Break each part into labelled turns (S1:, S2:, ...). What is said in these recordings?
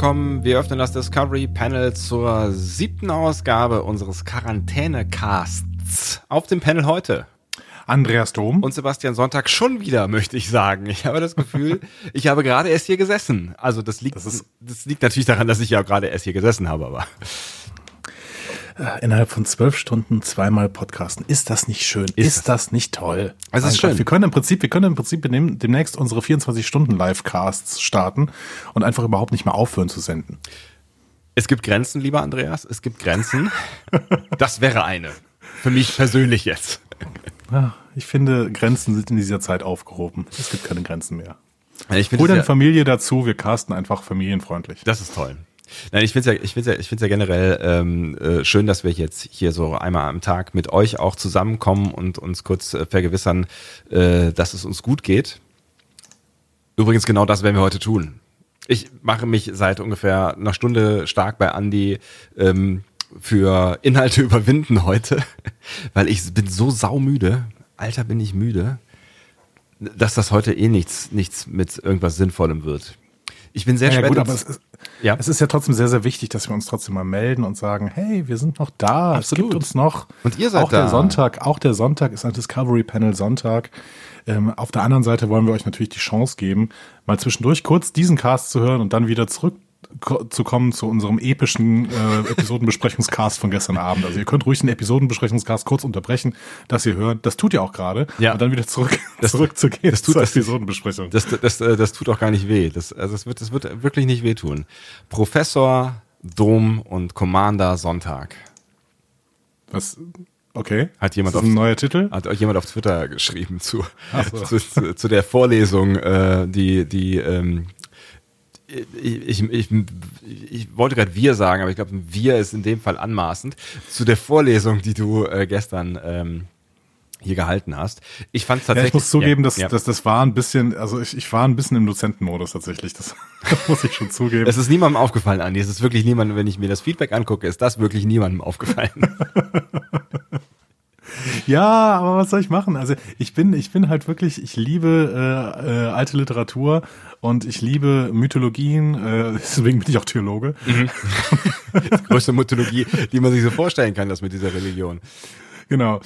S1: Willkommen. Wir öffnen das Discovery Panel zur siebten Ausgabe unseres Quarantäne-Casts. Auf dem Panel heute
S2: Andreas Dom.
S1: und Sebastian Sonntag schon wieder, möchte ich sagen. Ich habe das Gefühl, ich habe gerade erst hier gesessen. Also das liegt,
S2: Das
S1: das,
S2: ist-
S1: liegt natürlich daran, dass ich ja gerade erst hier gesessen habe, aber
S2: Innerhalb von zwölf Stunden zweimal podcasten. Ist das nicht schön? Ist, das nicht toll?
S1: Es ist schön.
S2: Gott, Wir können im Prinzip, wir können im Prinzip dem- demnächst unsere 24 Stunden Livecasts starten und einfach überhaupt nicht mehr aufhören zu senden.
S1: es gibt Grenzen, lieber Andreas. Es gibt Grenzen. Das wäre eine. Für mich persönlich jetzt.
S2: Ich finde, Grenzen sind in dieser Zeit aufgehoben. Es gibt keine Grenzen mehr.
S1: Ich
S2: Hol deine Familie dazu, wir casten einfach familienfreundlich.
S1: Das ist toll. Nein, ich finde es ja, ich finde ja, ich finde ja generell ähm, äh, schön, dass wir jetzt hier so einmal am Tag mit euch auch zusammenkommen und uns kurz äh, vergewissern, äh, dass es uns gut geht. Übrigens genau das werden wir heute tun. Ich mache mich seit ungefähr einer Stunde stark bei Andy ähm, für Inhalte überwinden heute, weil ich bin so saumüde. Alter, bin ich müde, dass das heute eh nichts, nichts mit irgendwas Sinnvollem wird. Ich bin sehr
S2: Ja,
S1: spät.
S2: gut, aber es ist,
S1: Ja.
S2: es ist ja trotzdem sehr, sehr wichtig, dass wir uns trotzdem mal melden und sagen, hey, wir sind noch da,
S1: Absolut.
S2: es gibt uns noch.
S1: Und ihr seid
S2: auch
S1: da.
S2: der Sonntag, auch der Sonntag ist ein Discovery Panel Sonntag. Ähm, auf der anderen Seite wollen wir euch natürlich die Chance geben, mal zwischendurch kurz diesen Cast zu hören und dann wieder zurück zu kommen zu unserem epischen äh, Episodenbesprechungscast von gestern Abend. Also ihr könnt ruhig den Episodenbesprechungscast kurz unterbrechen, dass ihr hört. Das tut ihr auch gerade.
S1: Ja.
S2: Und dann wieder zurück,
S1: Das-
S2: zurückzugehen
S1: das tut
S2: zur
S1: das-
S2: Episodenbesprechung.
S1: Das, das, äh, das tut auch gar nicht weh. Das, also es wird, das wird wirklich nicht wehtun. Professor Dom und Commander Sonntag.
S2: Was? Okay.
S1: Hat jemand
S2: ist das
S1: auf-
S2: ein neuer Titel?
S1: Hat euch jemand auf Twitter geschrieben zu,
S2: so.
S1: zu, zu, zu der Vorlesung, äh, die, die ähm, ich, ich, ich, wollte gerade wir sagen, aber ich glaube, wir ist in dem Fall anmaßend. Zu der Vorlesung, die du äh, gestern ähm, hier gehalten hast. Ich fand
S2: Ja,
S1: tatsächlich.
S2: ich muss zugeben,
S1: ja,
S2: dass,
S1: ja.
S2: dass das war ein bisschen, also ich, ich war ein bisschen im Dozentenmodus tatsächlich. Das, muss ich schon zugeben.
S1: Es ist niemandem aufgefallen, Andi. Es ist wirklich niemandem, wenn ich mir das Feedback angucke, ist das wirklich niemandem aufgefallen.
S2: Ja, aber was soll ich machen? Also ich bin, ich bin halt wirklich, ich liebe äh, äh, alte Literatur und ich liebe Mythologien. Äh, deswegen bin ich auch Theologe.
S1: Größte Mythologie, die man sich so vorstellen kann, das mit dieser Religion.
S2: Genau.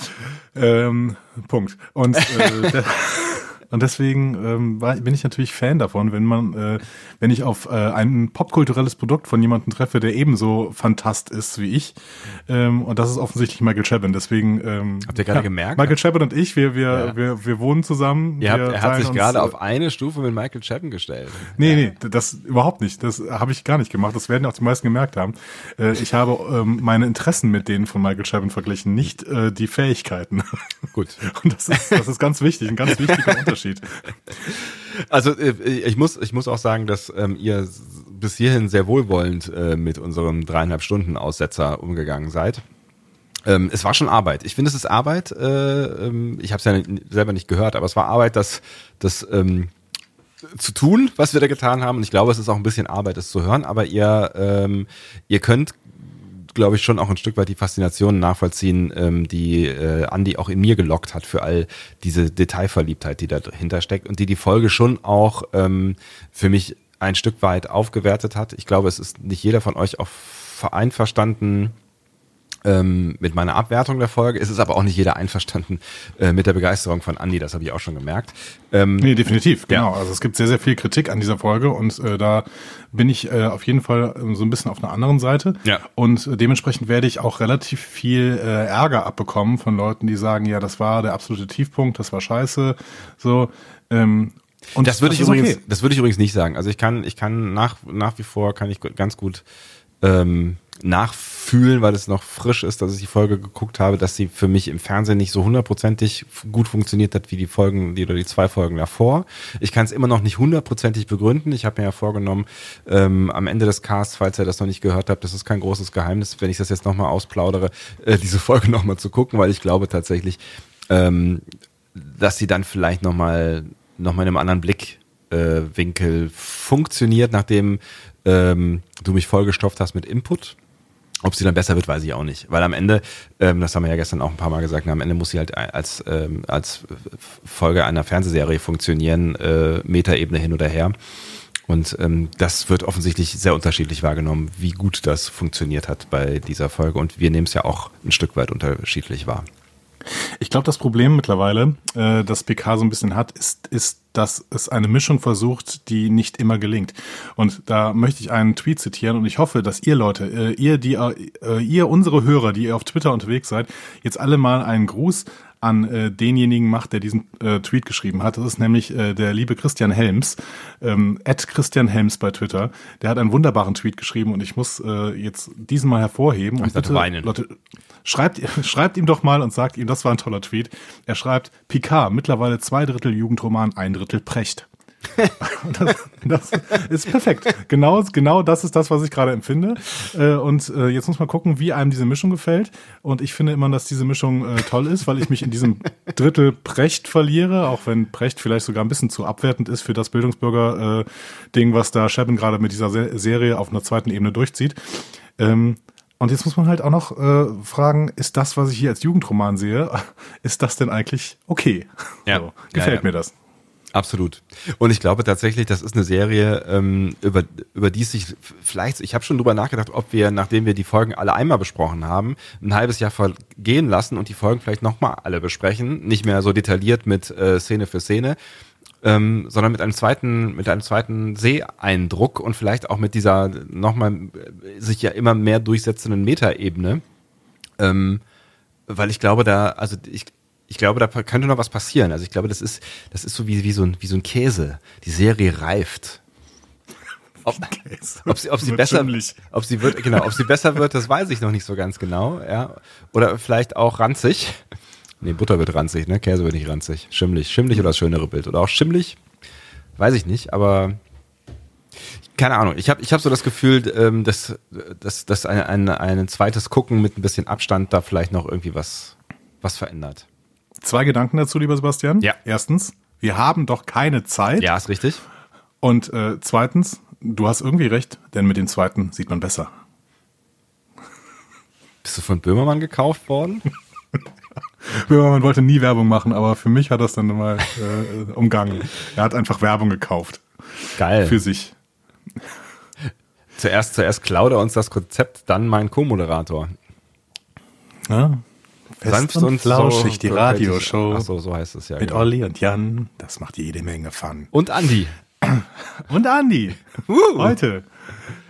S2: Ähm, Punkt. Und, äh, und deswegen ähm, war, bin ich natürlich Fan davon, wenn man, äh, wenn ich auf äh, ein popkulturelles Produkt von jemandem treffe, der ebenso fantast ist wie ich. Ähm, und das ist offensichtlich Michael Chabon. Deswegen ähm,
S1: Habt ihr gerade gemerkt?
S2: Michael Chabon und ich, wir, wir,
S1: Ja.
S2: wir, wir wohnen zusammen.
S1: Ihr habt, er hat sich gerade
S2: äh,
S1: auf eine Stufe mit Michael Chapman gestellt.
S2: Nee, nee, das überhaupt nicht. Das habe ich gar nicht gemacht. Das werden auch die meisten gemerkt haben. Äh, ich habe ähm, meine Interessen mit denen von Michael Chabon verglichen, nicht äh, die Fähigkeiten.
S1: Gut.
S2: Und das ist, das ist ganz wichtig, ein ganz wichtiger Unterschied.
S1: Also äh, ich muss, ich muss auch sagen, dass ähm, ihr bis hierhin sehr wohlwollend äh, mit unserem dreieinhalb Stunden Aussetzer umgegangen seid. Ähm, es war schon Arbeit. Ich finde, es ist Arbeit. Äh, ähm, ich habe es ja selber nicht gehört, aber es war Arbeit, das, das ähm, zu tun, was wir da getan haben. Und ich glaube, es ist auch ein bisschen Arbeit, es zu hören. Aber ihr, ähm, ihr könnt, glaube ich, schon auch ein Stück weit die Faszination nachvollziehen, ähm, die äh, Andi auch in mir gelockt hat für all diese Detailverliebtheit, die dahinter steckt und die die Folge schon auch ähm, für mich ein Stück weit aufgewertet hat. Ich glaube, es ist nicht jeder von euch auch vereinverstanden ähm, mit meiner Abwertung der Folge. Es ist aber auch nicht jeder einverstanden äh, mit der Begeisterung von Andi, das habe ich auch schon gemerkt. Ähm,
S2: Nee, definitiv,
S1: Ja.
S2: genau. Also es gibt sehr, sehr viel Kritik an dieser Folge und äh, da bin ich äh, auf jeden Fall ähm, so ein bisschen auf einer anderen Seite.
S1: Ja.
S2: Und äh, dementsprechend werde ich auch relativ viel äh, Ärger abbekommen von Leuten, die sagen, ja, das war der absolute Tiefpunkt, das war scheiße. So. Ähm, und
S1: das würde ich übrigens,
S2: okay.
S1: das würde ich übrigens nicht sagen. Also ich kann, ich kann nach, nach wie vor kann ich ganz gut ähm, nachfühlen, weil es noch frisch ist, dass ich die Folge geguckt habe, dass sie für mich im Fernsehen nicht so hundertprozentig gut funktioniert hat wie die Folgen, die oder die zwei Folgen davor. Ich kann es immer noch nicht hundertprozentig begründen. Ich habe mir ja vorgenommen, ähm, am Ende des Casts, falls ihr das noch nicht gehört habt, das ist kein großes Geheimnis, wenn ich das jetzt nochmal ausplaudere, äh, diese Folge nochmal zu gucken, weil ich glaube tatsächlich, ähm, dass sie dann vielleicht nochmal noch mal in einem anderen Blickwinkel äh, funktioniert, nachdem ähm, du mich vollgestopft hast mit Input. Ob sie dann besser wird, weiß ich auch nicht. Weil am Ende, ähm, das haben wir ja gestern auch ein paar Mal gesagt, am Ende muss sie halt als, ähm, als Folge einer Fernsehserie funktionieren, äh, Metaebene hin oder her. Und ähm, das wird offensichtlich sehr unterschiedlich wahrgenommen, wie gut das funktioniert hat bei dieser Folge. Und wir nehmen es ja auch ein Stück weit unterschiedlich wahr.
S2: Ich glaube, das Problem mittlerweile, äh, das PK so ein bisschen hat, ist, ist, dass es eine Mischung versucht, die nicht immer gelingt. Und da möchte ich einen Tweet zitieren und ich hoffe, dass ihr Leute, äh, ihr, die, äh, ihr, unsere Hörer, die ihr auf Twitter unterwegs seid, jetzt alle mal einen Gruß an äh, denjenigen macht, der diesen äh, Tweet geschrieben hat. Das ist nämlich äh, der liebe Christian Helms, ähm, Christian Helms bei Twitter. Der hat einen wunderbaren Tweet geschrieben und ich muss äh, jetzt diesen mal hervorheben. Und
S1: bitte, weinen. Leute,
S2: schreibt, schreibt ihm doch mal und sagt ihm, das war ein toller Tweet. Er schreibt, Picard, mittlerweile zwei Drittel Jugendroman, ein Drittel Precht. das, das, ist perfekt. Genau, genau das ist das, was ich gerade empfinde. Äh, und äh, jetzt muss man gucken, wie einem diese Mischung gefällt. Und ich finde immer, dass diese Mischung äh, toll ist, weil ich mich in diesem Drittel Precht verliere, auch wenn Precht vielleicht sogar ein bisschen zu abwertend ist für das Bildungsbürger-Ding, was da Shepin gerade mit dieser Serie auf einer zweiten Ebene durchzieht. Und jetzt muss man halt auch noch äh, fragen, ist das, was ich hier als Jugendroman sehe, ist das denn eigentlich okay?
S1: Ja. So,
S2: gefällt ja, ja. mir das.
S1: Absolut. Und ich glaube tatsächlich, das ist eine Serie, ähm, über, über die es sich vielleicht, ich habe schon drüber nachgedacht, ob wir, nachdem wir die Folgen alle einmal besprochen haben, ein halbes Jahr vergehen lassen und die Folgen vielleicht nochmal alle besprechen. Nicht mehr so detailliert mit äh, Szene für Szene, ähm, sondern mit einem zweiten, mit einem zweiten Seeeindruck und vielleicht auch mit dieser nochmal äh, sich ja immer mehr durchsetzenden Metaebene. Ähm, weil ich glaube, da, also ich, ich glaube, da könnte noch was passieren. Also ich glaube, das ist, das ist so wie, wie, so, ein, wie so ein Käse. Die Serie reift. Ob, ob sie, ob sie besser, ob sie wird, genau, ob sie besser wird, das weiß ich noch nicht so ganz genau, ja. Oder vielleicht auch ranzig. Nee, Butter wird ranzig, ne? Käse wird nicht ranzig. Schimmlig. Schimmlig oder das schönere Bild. Oder auch schimmlig. Weiß ich nicht, aber keine Ahnung. Ich habe ich hab so das Gefühl, ähm, dass, dass, dass ein, ein, ein zweites Gucken mit ein bisschen Abstand da vielleicht noch irgendwie was, was verändert.
S2: Zwei Gedanken dazu, lieber Sebastian.
S1: Ja.
S2: Erstens, wir haben doch keine Zeit.
S1: Ja, ist richtig.
S2: Und äh, zweitens, du hast irgendwie recht, denn mit dem zweiten sieht man besser.
S1: Bist du von Böhmermann gekauft worden?
S2: Böhmermann wollte nie Werbung machen, aber für mich hat das dann mal äh, umgangen. Er hat einfach Werbung gekauft.
S1: Geil.
S2: Für sich.
S1: Zuerst, zuerst klaut er uns das Konzept, dann mein Co-Moderator.
S2: Ja, Sanft und, und flauschig, so, die Radioshow.
S1: Ach so, so heißt es ja.
S2: Mit genau. Olli und Jan. Das macht jede Menge Fun.
S1: Und Andi.
S2: Und Andi. Uh. Heute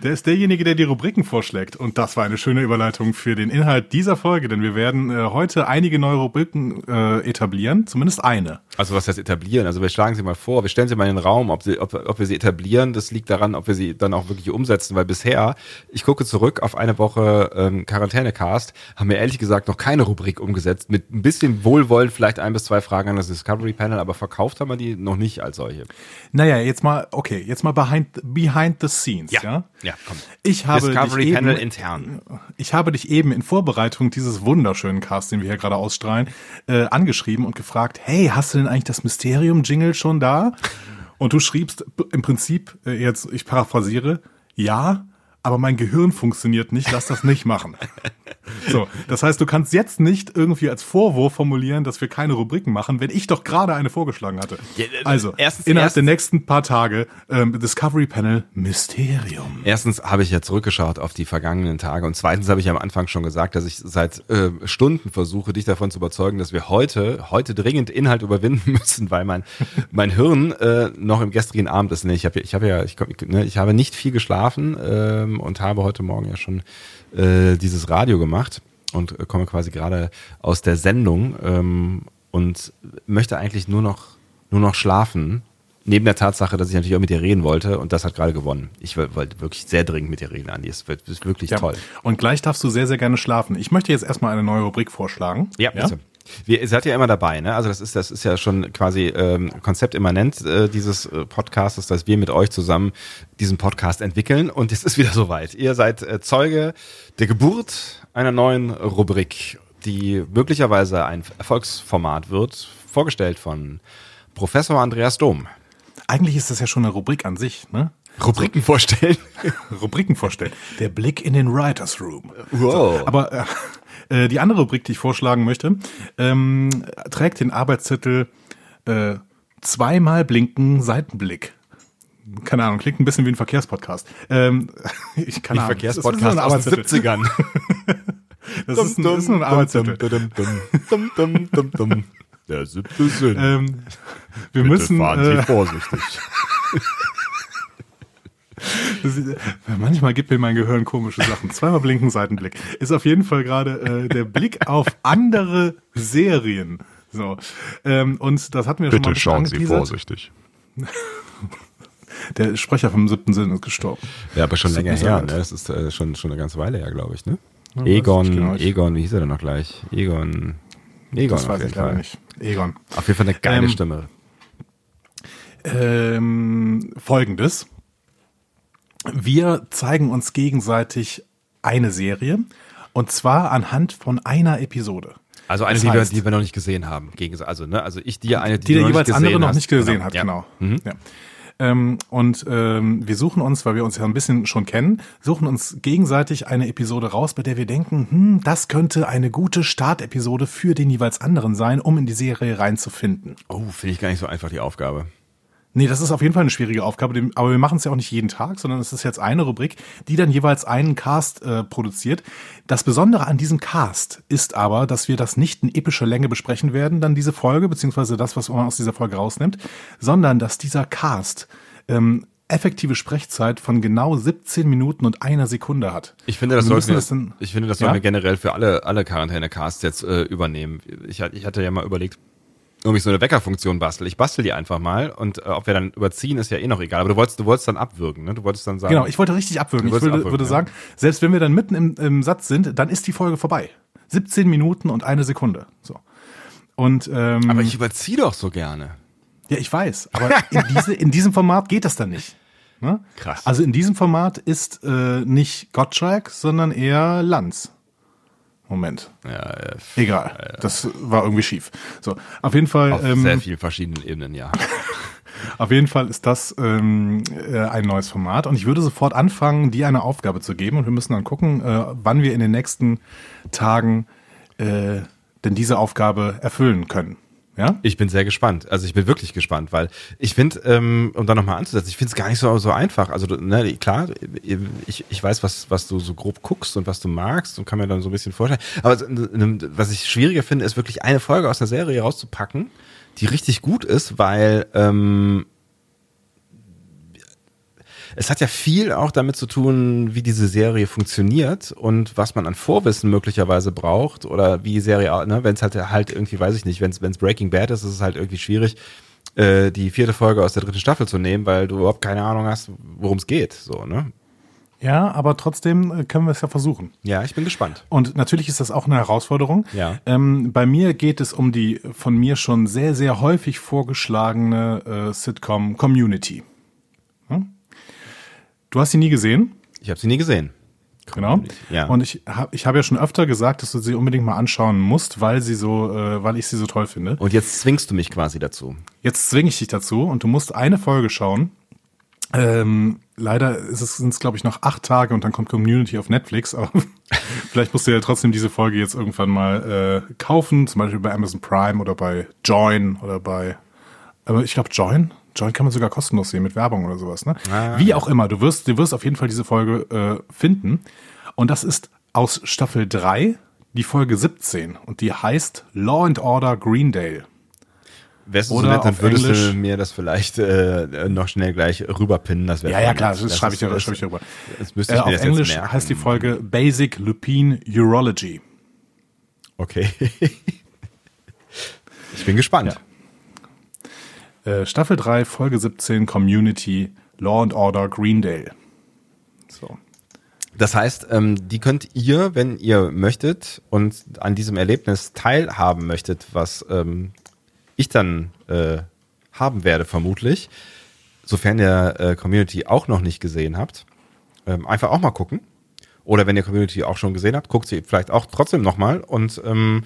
S2: der ist derjenige, der die Rubriken vorschlägt. Und das war eine schöne Überleitung für den Inhalt dieser Folge, denn wir werden äh, heute einige neue Rubriken äh, etablieren, zumindest eine.
S1: Also was heißt etablieren? Also wir schlagen sie mal vor, wir stellen sie mal in den Raum, ob, sie, ob, ob wir sie etablieren. Das liegt daran, ob wir sie dann auch wirklich umsetzen, weil bisher, ich gucke zurück auf eine Woche ähm, Quarantänecast, haben wir ehrlich gesagt noch keine Rubrik umgesetzt. Mit ein bisschen Wohlwollen vielleicht ein bis zwei Fragen an das Discovery Panel, aber verkauft haben wir die noch nicht als solche.
S2: Naja, jetzt mal, okay, jetzt mal behind, behind the scenes, ja?
S1: Ja, ja
S2: komm. Ich habe
S1: Discovery Panel eben, intern.
S2: Ich habe dich eben in Vorbereitung dieses wunderschönen Cast, den wir hier gerade ausstrahlen, äh, angeschrieben und gefragt, hey, hast du denn eigentlich das Mysterium-Jingle schon da? Und du schriebst im Prinzip, äh, jetzt, ich paraphrasiere, ja, aber mein Gehirn funktioniert nicht, lass das nicht machen. So, das heißt, du kannst jetzt nicht irgendwie als Vorwurf formulieren, dass wir keine Rubriken machen, wenn ich doch gerade eine vorgeschlagen hatte. Äh, also, erstens, innerhalb erstens, der nächsten paar Tage ähm, Discovery Panel Mysterium.
S1: Erstens habe ich ja zurückgeschaut auf die vergangenen Tage und zweitens habe ich am Anfang schon gesagt, dass ich seit äh, Stunden versuche, dich davon zu überzeugen, dass wir heute, heute dringend Inhalt überwinden müssen, weil mein, mein Hirn äh, noch im gestrigen Abend ist. Nee, ich habe ich hab ja, ich, ne, ich habe nicht viel geschlafen ähm, und habe heute Morgen ja schon äh, dieses Radio gemacht und äh, komme quasi gerade aus der Sendung ähm, und möchte eigentlich nur noch, nur noch schlafen neben der Tatsache, dass ich natürlich auch mit dir reden wollte und das hat gerade gewonnen. Ich wollte wirklich sehr dringend mit dir reden, Andi. Es wird ist wirklich
S2: Ja.
S1: toll.
S2: Und gleich darfst du sehr, sehr gerne schlafen. Ich möchte jetzt erstmal eine neue Rubrik vorschlagen.
S1: Ja, bitte. Wir, ihr seid ja immer dabei, ne? Also das ist das ist ja schon quasi ähm, konzeptimmanent äh, dieses äh, Podcastes, dass wir mit euch zusammen diesen Podcast entwickeln und es ist wieder soweit. Ihr seid äh, Zeuge der Geburt einer neuen Rubrik, die möglicherweise ein Erfolgsformat wird, vorgestellt von Professor Andreas Dom.
S2: Eigentlich ist das ja schon eine Rubrik an sich, ne?
S1: Rubriken vorstellen.
S2: Rubriken vorstellen. Der Blick in den Writers Room.
S1: Wow.
S2: Aber äh, äh, die andere Rubrik, die ich vorschlagen möchte, ähm, trägt den Arbeitstitel äh, Zweimal blinken Seitenblick. Keine Ahnung, klingt ein bisschen wie ein Verkehrspodcast. Ähm, ich kann
S1: Ein Verkehrspodcast aus den 70ern.
S2: Das ist ein, das ist nur ein Arbeitstitel.
S1: Dum, dum, dum, dum. Der siebte Sinn.
S2: Ähm, wir
S1: Bitte
S2: müssen.
S1: fahren Sie
S2: Äh,
S1: vorsichtig.
S2: Ist, manchmal gibt mir mein Gehirn komische Sachen. Zweimal blinken Seitenblick. Ist auf jeden Fall gerade äh, der Blick auf andere Serien. So. Ähm, und das hatten wir schon mal
S3: Bitte schauen Sie vorsichtig.
S2: Der Sprecher vom siebten Sinn ist gestorben.
S1: Ja, aber schon
S2: Das
S1: länger her. Ne? Das ist äh, schon, schon eine ganze Weile her, glaube ich. Ne?
S2: ich
S1: Egon,
S2: genau.
S1: Egon, wie hieß er denn noch gleich? Egon, Egon
S2: Das
S1: auf
S2: weiß
S1: jeden Fall.
S2: nicht. Egon.
S1: Auf jeden Fall eine geile
S2: Ähm,
S1: Stimme.
S2: Ähm, Folgendes. Wir zeigen uns gegenseitig eine Serie. Und zwar anhand von einer Episode.
S1: Also eine,
S2: das
S1: die wir,
S2: heißt-
S1: die wir noch nicht gesehen haben. Also, ne? also ich dir eine, die,
S2: die der jeweils
S1: nicht
S2: andere
S1: gesehen
S2: noch
S1: hast.
S2: nicht gesehen hat,
S1: Ja.
S2: genau.
S1: Mhm.
S2: Ja. Ähm, und ähm, wir suchen uns, weil wir uns ja ein bisschen schon kennen, suchen uns gegenseitig eine Episode raus, bei der wir denken, hm, das könnte eine gute Startepisode für den jeweils anderen sein, um in die Serie reinzufinden.
S1: Oh, finde ich gar nicht so einfach die Aufgabe.
S2: Nee, das ist auf jeden Fall eine schwierige Aufgabe, aber wir machen es ja auch nicht jeden Tag, sondern es ist jetzt eine Rubrik, die dann jeweils einen Cast äh, produziert. Das Besondere an diesem Cast ist aber, dass wir das nicht in epischer Länge besprechen werden, dann diese Folge, beziehungsweise das, was man aus dieser Folge rausnimmt, sondern dass dieser Cast ähm, effektive Sprechzeit von genau 17 Minuten und einer Sekunde hat.
S1: Ich finde, das sollten wir,
S2: das dann-
S1: ich finde, das
S2: Ja?
S1: sollten wir generell für alle, alle Quarantäne-Casts jetzt äh, übernehmen. Ich, ich hatte ja mal überlegt, ich so eine Weckerfunktion bastel. Ich bastel die einfach mal und äh, ob wir dann überziehen, ist ja eh noch egal. Aber du wolltest, du wolltest dann abwürgen, ne? Du wolltest dann sagen.
S2: Genau, ich wollte richtig abwürgen. Ich würde,
S1: abwürgen,
S2: würde
S1: ja.
S2: sagen, selbst wenn wir dann mitten im, im Satz sind, dann ist die Folge vorbei. 17 Minuten und eine Sekunde. So. Und ähm,
S1: aber ich überziehe doch so gerne.
S2: ja, ich weiß, aber in, diese, in diesem Format geht das dann nicht. Ne?
S1: Krass.
S2: Also in diesem Format ist äh, nicht Gottschalk, sondern eher Lanz. Moment.
S1: Ja, äh,
S2: Egal. Das war irgendwie schief. So, auf jeden Fall.
S1: auf
S2: ähm,
S1: sehr vielen verschiedenen Ebenen, ja.
S2: Auf jeden Fall ist das ähm, äh, ein neues Format und ich würde sofort anfangen, dir eine Aufgabe zu geben und wir müssen dann gucken, äh, wann wir in den nächsten Tagen äh, denn diese Aufgabe erfüllen können. Ja?
S1: Ich bin sehr gespannt. Also ich bin wirklich gespannt, weil ich finde, ähm, um da nochmal anzusetzen, ich finde es gar nicht so, so einfach. Also ne, klar, ich, ich weiß, was, was du so grob guckst und was du magst und kann mir dann so ein bisschen vorstellen. Aber was ich schwieriger finde, ist wirklich eine Folge aus der Serie rauszupacken, die richtig gut ist, weil ähm, es hat ja viel auch damit zu tun, wie diese Serie funktioniert und was man an Vorwissen möglicherweise braucht oder wie die Serie, ne, wenn es halt halt irgendwie, weiß ich nicht, wenn es Breaking Bad ist, ist es halt irgendwie schwierig, äh, die vierte Folge aus der dritten Staffel zu nehmen, weil du überhaupt keine Ahnung hast, worum es geht. So, ne?
S2: Ja, aber trotzdem äh, können wir es ja versuchen.
S1: Ja, ich bin gespannt.
S2: Und natürlich ist das auch eine Herausforderung.
S1: Ja.
S2: Ähm, bei mir geht es um die von mir schon sehr, sehr häufig vorgeschlagene äh, Sitcom Community. Du hast sie nie gesehen?
S1: Ich habe sie nie gesehen.
S2: Genau.
S1: Ja.
S2: Und ich habe ich hab ja schon öfter gesagt, dass du sie unbedingt mal anschauen musst, weil sie so, äh, weil ich sie so toll finde.
S1: Und jetzt zwingst du mich quasi dazu.
S2: Jetzt zwinge ich dich dazu und du musst eine Folge schauen. Ähm, leider ist es, sind es, glaube ich, noch acht Tage und dann kommt Community auf Netflix, aber vielleicht musst du ja trotzdem diese Folge jetzt irgendwann mal äh, kaufen, zum Beispiel bei Amazon Prime oder bei Join oder bei, aber ich glaube Join, Join kann man sogar kostenlos sehen mit Werbung oder sowas, ne?
S1: Ah,
S2: Wie auch immer, du wirst, du wirst auf jeden Fall diese Folge äh, finden und das ist aus Staffel 3 die Folge 17 und die heißt Law and Order Greendale.
S1: Wärst du so nett, dann
S2: auf
S1: würdest
S2: Englisch-
S1: du mir das vielleicht äh, noch schnell gleich rüberpinnen. Das
S2: Ja, ja, klar, das, schreibe ich dir,
S1: ist-
S2: das schreibe ich dir rüber.
S1: Das müsste
S2: Äh,
S1: ich mir
S2: auf Englisch heißt die Folge Basic Lupine Urology.
S1: Okay. ich bin gespannt.
S2: Äh, Staffel 3, Folge 17, Community, Law and Order, Greendale. So.
S1: Das heißt, ähm, die könnt ihr, wenn ihr möchtet und an diesem Erlebnis teilhaben möchtet, was ähm, ich dann äh, haben werde vermutlich, sofern ihr äh, Community auch noch nicht gesehen habt, ähm, einfach auch mal gucken. Oder wenn ihr Community auch schon gesehen habt, guckt sie vielleicht auch trotzdem nochmal und ähm,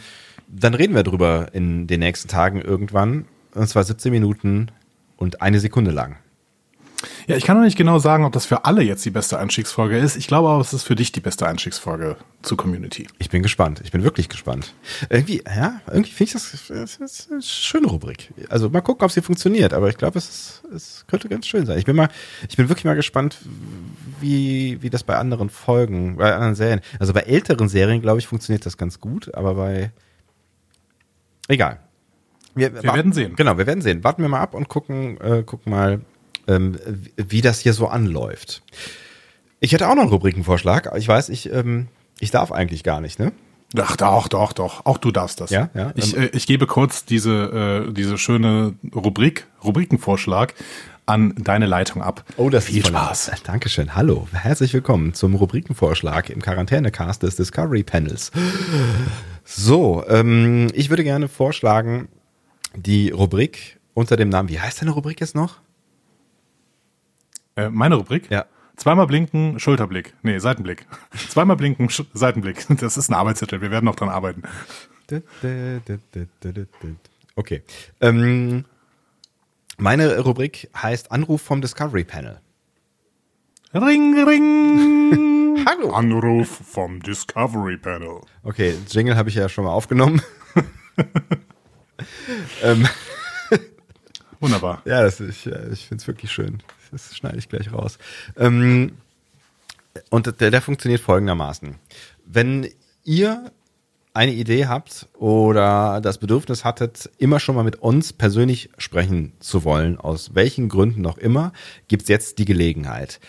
S1: dann reden wir drüber in den nächsten Tagen irgendwann. Und zwar 17 Minuten und eine Sekunde lang.
S2: Ja, ich kann noch nicht genau sagen, ob das für alle jetzt die beste Einstiegsfolge ist. Ich glaube aber, es ist für dich die beste Einstiegsfolge zu Community.
S1: Ich bin gespannt. Ich bin wirklich gespannt. Irgendwie, ja, irgendwie finde ich das, das eine schöne Rubrik. Also mal gucken, ob sie funktioniert. Aber ich glaube, es, ist, es könnte ganz schön sein. Ich bin mal, ich bin wirklich mal gespannt, wie, wie das bei anderen Folgen, bei anderen Serien. Also bei älteren Serien, glaube ich, funktioniert das ganz gut. Aber bei, egal.
S2: Wir, wir werden sehen.
S1: Genau, wir werden sehen. Warten wir mal ab und gucken, äh, gucken mal, ähm, wie das hier so anläuft. Ich hätte auch noch einen Rubrikenvorschlag. Ich weiß, ich, ähm, ich darf eigentlich gar nicht, ne?
S2: Ach, doch, doch, doch. Auch du darfst das.
S1: Ja, ja.
S2: Ich, äh, ich gebe kurz diese, äh, diese schöne Rubrik, Rubrikenvorschlag an deine Leitung ab.
S1: Oh, das Viel ist Spaß. Dankeschön. Hallo, herzlich willkommen zum Rubrikenvorschlag im Quarantänecast des Discovery Panels. So, ähm, ich würde gerne vorschlagen, die Rubrik unter dem Namen, wie heißt deine Rubrik jetzt noch?
S2: Äh, meine Rubrik?
S1: Ja.
S2: Zweimal blinken, Schulterblick. Nee, Seitenblick. Zweimal blinken, Sch Seitenblick. Das ist ein Arbeitszettel. Wir werden noch dran arbeiten.
S1: Okay. Ähm, meine Rubrik heißt Anruf vom Discovery Panel.
S2: Ring, ring. Hallo. Anruf vom Discovery Panel.
S1: Okay, Jingle habe ich ja schon mal aufgenommen. ähm,
S2: Wunderbar.
S1: Ja, das, ich, ich finde es wirklich schön. Das schneide ich gleich raus. Ähm, und der, der funktioniert folgendermaßen. Wenn ihr eine Idee habt oder das Bedürfnis hattet, immer schon mal mit uns persönlich sprechen zu wollen, aus welchen Gründen auch immer, gibt's jetzt die Gelegenheit.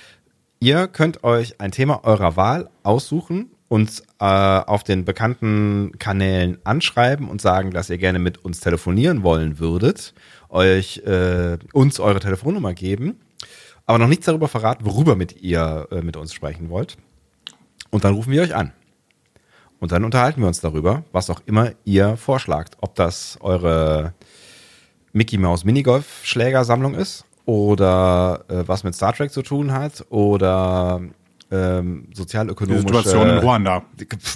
S1: Ihr könnt euch ein Thema eurer Wahl aussuchen, uns äh, auf den bekannten Kanälen anschreiben und sagen, dass ihr gerne mit uns telefonieren wollen würdet euch äh, uns eure Telefonnummer geben, aber noch nichts darüber verraten, worüber mit ihr äh, mit uns sprechen wollt. Und dann rufen wir euch an. Und dann unterhalten wir uns darüber, was auch immer ihr vorschlagt. Ob das eure Mickey Mouse Minigolf Schlägersammlung ist oder äh, was mit Star Trek zu tun hat oder ähm, sozialökonomische
S2: Situation in Ruanda.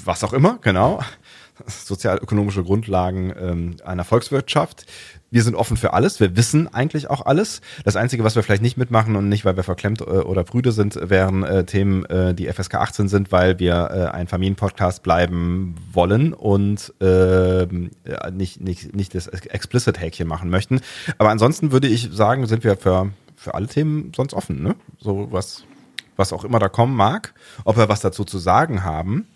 S1: Was auch immer, genau. Sozialökonomische Grundlagen ähm, einer Volkswirtschaft wir sind offen für alles. Wir wissen eigentlich auch alles. Das Einzige, was wir vielleicht nicht mitmachen und nicht, weil wir verklemmt äh, oder prüde sind, wären äh, Themen, äh, die FSK 18 sind, weil wir äh, ein Familienpodcast bleiben wollen und äh, nicht, nicht, nicht das Explicit-Häkchen machen möchten. Aber ansonsten würde ich sagen, sind wir für, für alle Themen sonst offen. Ne? So was, was auch immer da kommen mag. Ob wir was dazu zu sagen haben,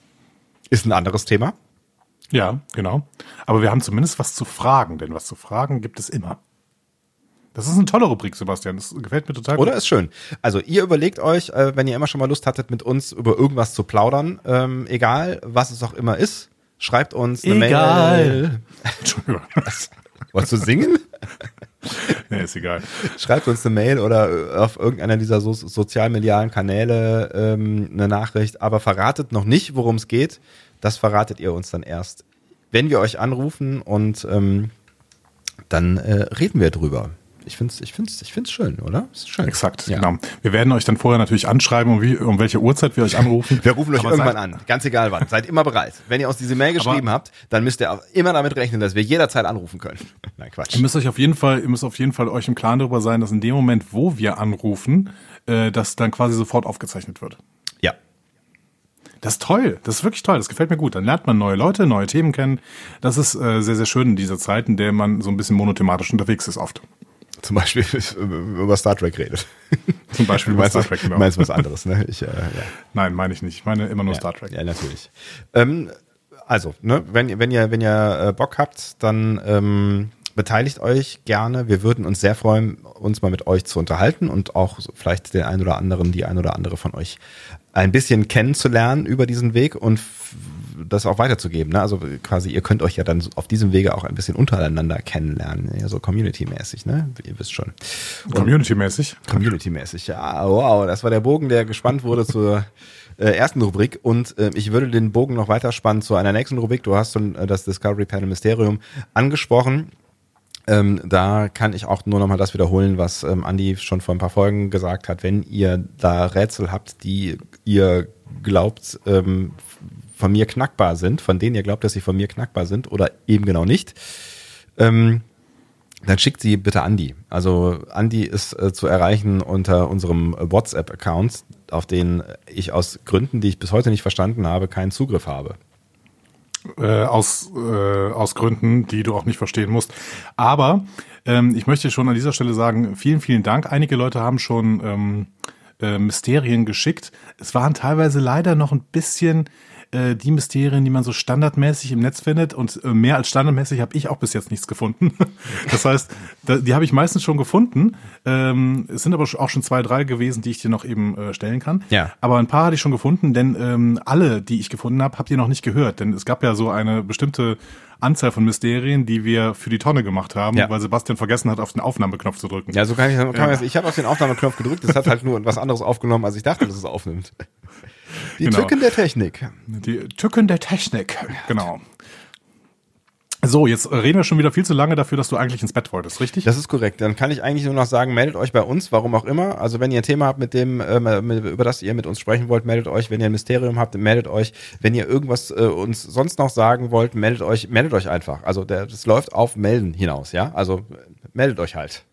S1: ist ein anderes Thema.
S2: Ja, genau. Aber wir haben zumindest was zu fragen, denn was zu fragen gibt es immer. Das ist eine tolle Rubrik, Sebastian. Das gefällt mir total
S1: gut. Oder ist schön. Also ihr überlegt euch, äh, wenn ihr immer schon mal Lust hattet, mit uns über irgendwas zu plaudern, ähm, egal was es auch immer ist, schreibt uns eine
S2: egal.
S1: Mail. Entschuldigung. Wolltest du singen?
S2: nee, ist egal.
S1: Schreibt uns eine Mail oder auf irgendeiner dieser so sozialmedialen Kanäle ähm, eine Nachricht, aber verratet noch nicht, worum es geht. Das verratet ihr uns dann erst, wenn wir euch anrufen und ähm, dann äh, reden wir drüber. Ich finde es ich find's, ich find's schön, oder?
S2: Ist schön. Exakt, ja. genau. Wir werden euch dann vorher natürlich anschreiben, um, wie, um welche Uhrzeit wir euch anrufen.
S1: Wir rufen euch Aber irgendwann an, ganz egal wann. Seid immer bereit. Wenn ihr uns diese Mail geschrieben habt, dann müsst ihr auch immer damit rechnen, dass wir jederzeit anrufen können.
S2: Nein, Quatsch. Ihr müsst euch auf jeden Fall, ihr müsst auf jeden Fall euch im Klaren darüber sein, dass in dem Moment, wo wir anrufen, äh, das dann quasi sofort aufgezeichnet wird.
S1: Ja,
S2: das ist toll. Das ist wirklich toll. Das gefällt mir gut. Dann lernt man neue Leute, neue Themen kennen. Das ist äh, sehr, sehr schön in dieser Zeit, in der man so ein bisschen monothematisch unterwegs ist oft.
S1: Zum Beispiel über Star Trek redet.
S2: Zum Beispiel
S1: über Star Trek, genau. Du meinst was anderes, ne?
S2: Ich, äh, ja. Nein, meine ich nicht. Ich meine immer nur
S1: ja,
S2: Star Trek.
S1: Ja, natürlich. Ähm, also, ne, wenn, wenn ihr, wenn ihr äh, Bock habt, dann ähm, beteiligt euch gerne. Wir würden uns sehr freuen, uns mal mit euch zu unterhalten und auch vielleicht den ein oder anderen, die ein oder andere von euch ein bisschen kennenzulernen über diesen Weg und das auch weiterzugeben. Ne? Also quasi, ihr könnt euch ja dann auf diesem Wege auch ein bisschen untereinander kennenlernen, ja, so Community-mäßig, ne? Ihr wisst schon.
S2: Community-mäßig?
S1: Community-mäßig, ja. Wow, das war der Bogen, der gespannt wurde zur äh, ersten Rubrik und äh, ich würde den Bogen noch weiter spannen zu einer nächsten Rubrik. Du hast schon äh, das Discovery Panel Mysterium angesprochen. Ähm, da kann ich auch nur noch mal das wiederholen, was ähm, Andy schon vor ein paar Folgen gesagt hat. Wenn ihr da Rätsel habt, die ihr glaubt, ähm, von mir knackbar sind, von denen ihr glaubt, dass sie von mir knackbar sind oder eben genau nicht, ähm, dann schickt sie bitte Andy. Also Andy ist äh, zu erreichen unter unserem WhatsApp-Account, auf den ich aus Gründen, die ich bis heute nicht verstanden habe, keinen Zugriff habe.
S2: Äh, aus, äh, aus Gründen, die du auch nicht verstehen musst. Aber ähm, ich möchte schon an dieser Stelle sagen, vielen, vielen Dank. Einige Leute haben schon ähm, äh, Mysterien geschickt. Es waren teilweise leider noch ein bisschen äh, die Mysterien, die man so standardmäßig im Netz findet. Und äh, mehr als standardmäßig habe ich auch bis jetzt nichts gefunden. das heißt, da, die habe ich meistens schon gefunden. Ähm, es sind aber auch schon zwei, drei gewesen, die ich dir noch eben äh, stellen kann.
S1: Ja.
S2: Aber ein paar hatte ich schon gefunden, denn ähm, alle, die ich gefunden habe, habt ihr noch nicht gehört. Denn es gab ja so eine bestimmte Anzahl von Mysterien, die wir für die Tonne gemacht haben,
S1: Ja.
S2: weil Sebastian vergessen hat, auf den Aufnahmeknopf zu drücken.
S1: Ja, so kann ich, kann man das, ich habe auf den Aufnahmeknopf gedrückt, das hat halt nur was anderes aufgenommen, als ich dachte, dass es aufnimmt. Die
S2: Genau.
S1: Tücken der Technik.
S2: Die Tücken der Technik, genau. So, jetzt reden wir schon wieder viel zu lange dafür, dass du eigentlich ins Bett wolltest, richtig?
S1: Das ist korrekt. Dann kann ich eigentlich nur noch sagen, meldet euch bei uns, warum auch immer. Also wenn ihr ein Thema habt, mit dem, ähm, mit, über das ihr mit uns sprechen wollt, meldet euch. Wenn ihr ein Mysterium habt, meldet euch. Wenn ihr irgendwas äh, uns sonst noch sagen wollt, meldet euch, meldet euch einfach. Also der, das läuft auf Melden hinaus, ja. Also äh, meldet euch halt.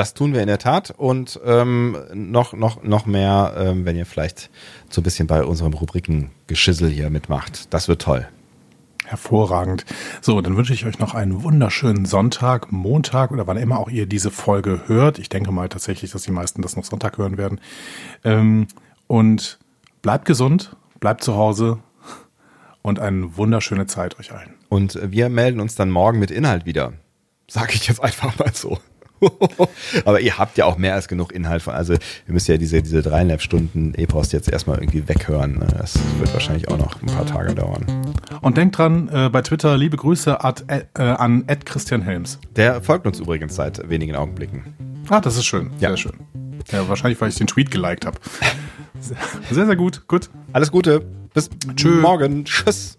S1: Das tun wir in der Tat und ähm, noch, noch, noch mehr, ähm, wenn ihr vielleicht so ein bisschen bei unserem Rubrikengeschissel hier mitmacht. Das wird toll.
S2: Hervorragend. So, dann wünsche ich euch noch einen wunderschönen Sonntag, Montag oder wann immer auch ihr diese Folge hört. Ich denke mal tatsächlich, dass die meisten das noch Sonntag hören werden. Ähm, und bleibt gesund, bleibt zu Hause und eine wunderschöne Zeit euch allen.
S1: Und wir melden uns dann morgen mit Inhalt wieder. Sag ich jetzt einfach mal so. Aber ihr habt ja auch mehr als genug Inhalt von, also ihr müsst ja diese, diese dreieinhalb Stunden E-Post jetzt erstmal irgendwie weghören. ne? Das wird wahrscheinlich auch noch ein paar Tage dauern.
S2: Und denkt dran, äh, bei Twitter liebe Grüße at, äh, an Ed Christian Helms.
S1: Der folgt uns übrigens seit wenigen Augenblicken.
S2: Ah, das ist schön.
S1: Ja.
S2: Sehr schön. Ja, wahrscheinlich, weil ich den Tweet geliked habe. Sehr, sehr gut. Gut.
S1: Alles Gute. Bis
S2: Tschö.
S1: morgen. Tschüss.